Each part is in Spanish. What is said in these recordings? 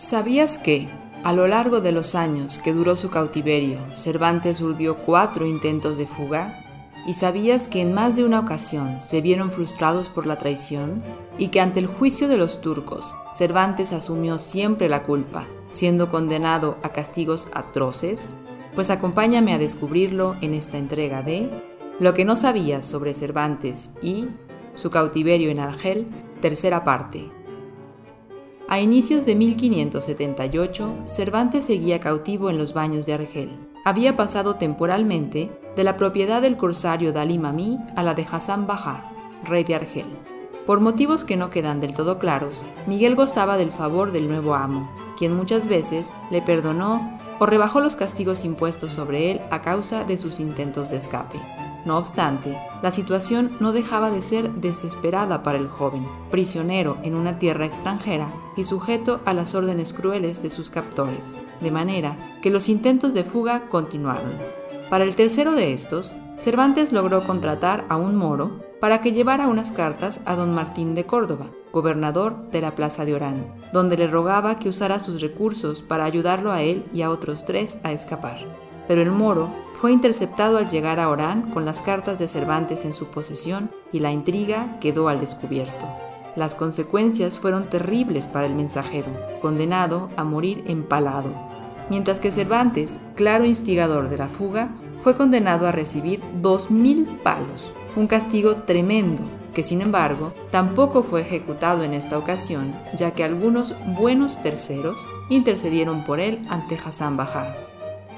¿Sabías que, a lo largo de los años que duró su cautiverio, Cervantes urdió cuatro intentos de fuga? ¿Y sabías que en más de una ocasión se vieron frustrados por la traición? ¿Y que ante el juicio de los turcos, Cervantes asumió siempre la culpa, siendo condenado a castigos atroces? Pues acompáñame a descubrirlo en esta entrega de Lo que no sabías sobre Cervantes y Su cautiverio en Argel, tercera parte. A inicios de 1578, Cervantes seguía cautivo en los baños de Argel. Había pasado temporalmente de la propiedad del corsario Dalí Mami a la de Hassan Bajá, rey de Argel. Por motivos que no quedan del todo claros, Miguel gozaba del favor del nuevo amo, quien muchas veces le perdonó o rebajó los castigos impuestos sobre él a causa de sus intentos de escape. No obstante, la situación no dejaba de ser desesperada para el joven, prisionero en una tierra extranjera y sujeto a las órdenes crueles de sus captores, de manera que los intentos de fuga continuaron. Para el tercero de estos, Cervantes logró contratar a un moro para que llevara unas cartas a don Martín de Córdoba, gobernador de la Plaza de Orán, donde le rogaba que usara sus recursos para ayudarlo a él y a otros tres a escapar pero el moro fue interceptado al llegar a Orán con las cartas de Cervantes en su posesión y la intriga quedó al descubierto. Las consecuencias fueron terribles para el mensajero, condenado a morir empalado, mientras que Cervantes, claro instigador de la fuga, fue condenado a recibir dos mil palos, un castigo tremendo que sin embargo tampoco fue ejecutado en esta ocasión, ya que algunos buenos terceros intercedieron por él ante Hassan Bajá.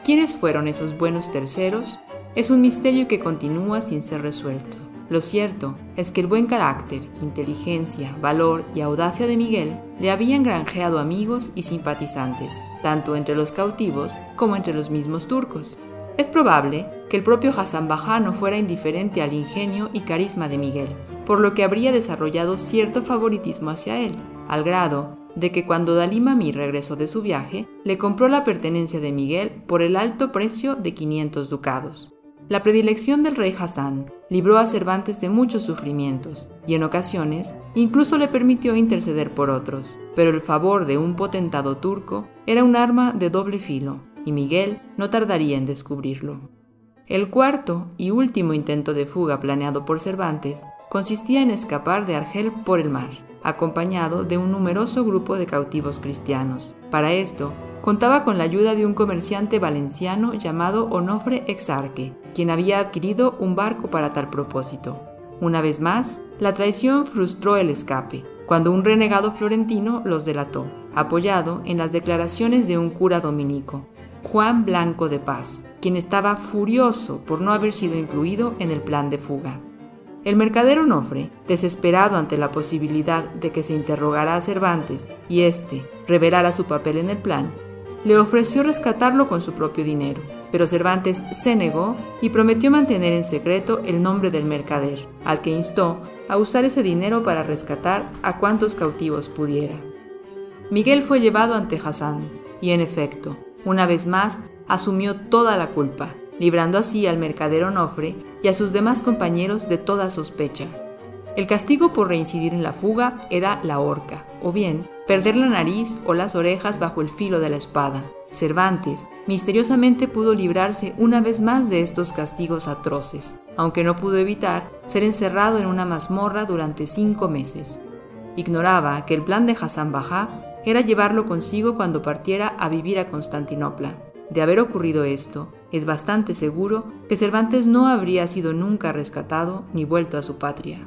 ¿Quiénes fueron esos buenos terceros? Es un misterio que continúa sin ser resuelto. Lo cierto es que el buen carácter, inteligencia, valor y audacia de Miguel le habían granjeado amigos y simpatizantes, tanto entre los cautivos como entre los mismos turcos. Es probable que el propio Hassan Bajá no fuera indiferente al ingenio y carisma de Miguel, por lo que habría desarrollado cierto favoritismo hacia él, al grado de que cuando Dalí Mami regresó de su viaje, le compró la pertenencia de Miguel por el alto precio de 500 ducados. La predilección del rey Hassan libró a Cervantes de muchos sufrimientos y en ocasiones incluso le permitió interceder por otros, pero el favor de un potentado turco era un arma de doble filo y Miguel no tardaría en descubrirlo. El cuarto y último intento de fuga planeado por Cervantes consistía en escapar de Argel por el mar acompañado de un numeroso grupo de cautivos cristianos. Para esto, contaba con la ayuda de un comerciante valenciano llamado Onofre Exarque, quien había adquirido un barco para tal propósito. Una vez más, la traición frustró el escape, cuando un renegado florentino los delató, apoyado en las declaraciones de un cura dominico, Juan Blanco de Paz, quien estaba furioso por no haber sido incluido en el plan de fuga. El mercader Onofre, desesperado ante la posibilidad de que se interrogara a Cervantes y éste revelara su papel en el plan, le ofreció rescatarlo con su propio dinero, pero Cervantes se negó y prometió mantener en secreto el nombre del mercader, al que instó a usar ese dinero para rescatar a cuantos cautivos pudiera. Miguel fue llevado ante Hassan y, en efecto, una vez más asumió toda la culpa, librando así al mercader Onofre y a sus demás compañeros de toda sospecha. El castigo por reincidir en la fuga era la horca, o bien perder la nariz o las orejas bajo el filo de la espada. Cervantes misteriosamente pudo librarse una vez más de estos castigos atroces, aunque no pudo evitar ser encerrado en una mazmorra durante cinco meses. Ignoraba que el plan de Hassan Bajá era llevarlo consigo cuando partiera a vivir a Constantinopla. De haber ocurrido esto, es bastante seguro que Cervantes no habría sido nunca rescatado ni vuelto a su patria.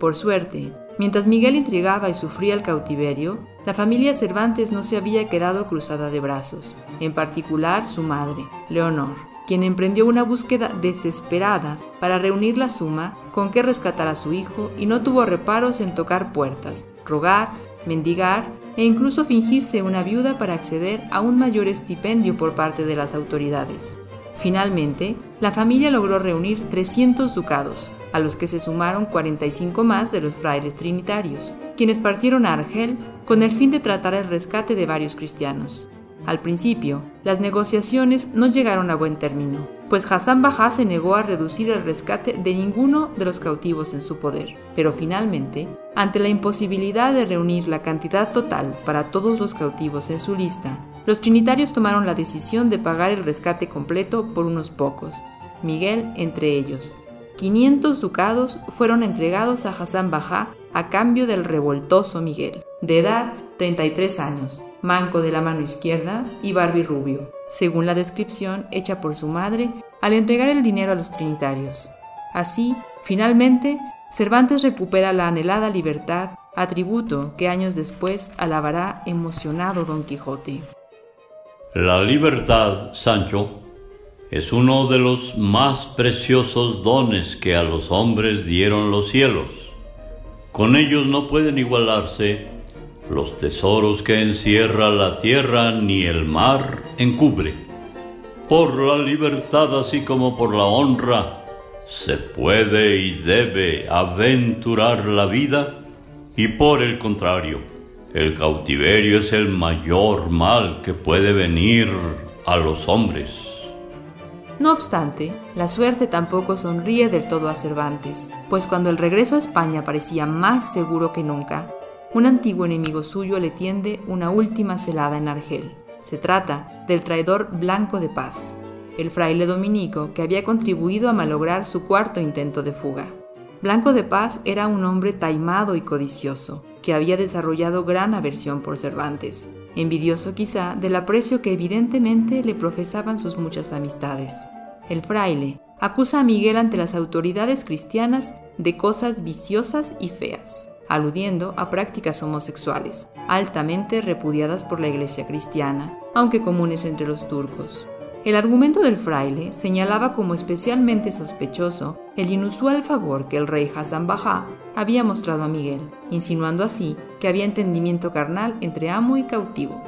Por suerte, mientras Miguel intrigaba y sufría el cautiverio, la familia Cervantes no se había quedado cruzada de brazos, en particular su madre, Leonor, quien emprendió una búsqueda desesperada para reunir la suma con que rescatar a su hijo y no tuvo reparos en tocar puertas, rogar, mendigar e incluso fingirse una viuda para acceder a un mayor estipendio por parte de las autoridades. Finalmente, la familia logró reunir 300 ducados, a los que se sumaron 45 más de los frailes trinitarios, quienes partieron a Argel con el fin de tratar el rescate de varios cristianos. Al principio, las negociaciones no llegaron a buen término, pues Hassan Bajá se negó a reducir el rescate de ninguno de los cautivos en su poder. Pero finalmente, ante la imposibilidad de reunir la cantidad total para todos los cautivos en su lista, los trinitarios tomaron la decisión de pagar el rescate completo por unos pocos, Miguel entre ellos. 500 ducados fueron entregados a Hassan Bajá a cambio del revoltoso Miguel, de edad 33 años, manco de la mano izquierda y barbirrubio, según la descripción hecha por su madre al entregar el dinero a los trinitarios. Así, finalmente, Cervantes recupera la anhelada libertad, atributo que años después alabará emocionado Don Quijote. La libertad, Sancho, es uno de los más preciosos dones que a los hombres dieron los cielos. Con ellos no pueden igualarse los tesoros que encierra la tierra ni el mar encubre. Por la libertad así como por la honra se puede y debe aventurar la vida y por el contrario, el cautiverio es el mayor mal que puede venir a los hombres. No obstante, la suerte tampoco sonríe del todo a Cervantes, pues cuando el regreso a España parecía más seguro que nunca, un antiguo enemigo suyo le tiende una última celada en Argel. Se trata del traidor Blanco de Paz, el fraile dominico que había contribuido a malograr su cuarto intento de fuga. Blanco de Paz era un hombre taimado y codicioso, que había desarrollado gran aversión por Cervantes, envidioso quizá del aprecio que evidentemente le profesaban sus muchas amistades. El fraile acusa a Miguel ante las autoridades cristianas de cosas viciosas y feas aludiendo a prácticas homosexuales, altamente repudiadas por la Iglesia cristiana, aunque comunes entre los turcos. El argumento del fraile señalaba como especialmente sospechoso el inusual favor que el rey Hassan Bajá había mostrado a Miguel, insinuando así que había entendimiento carnal entre amo y cautivo.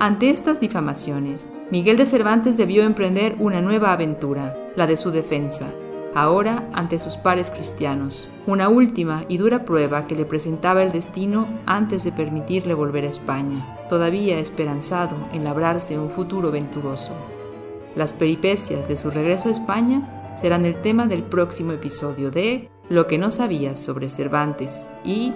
Ante estas difamaciones, Miguel de Cervantes debió emprender una nueva aventura, la de su defensa, ahora ante sus pares cristianos, una última y dura prueba que le presentaba el destino antes de permitirle volver a España, todavía esperanzado en labrarse un futuro venturoso. Las peripecias de su regreso a España serán el tema del próximo episodio de Lo que no sabías sobre Cervantes y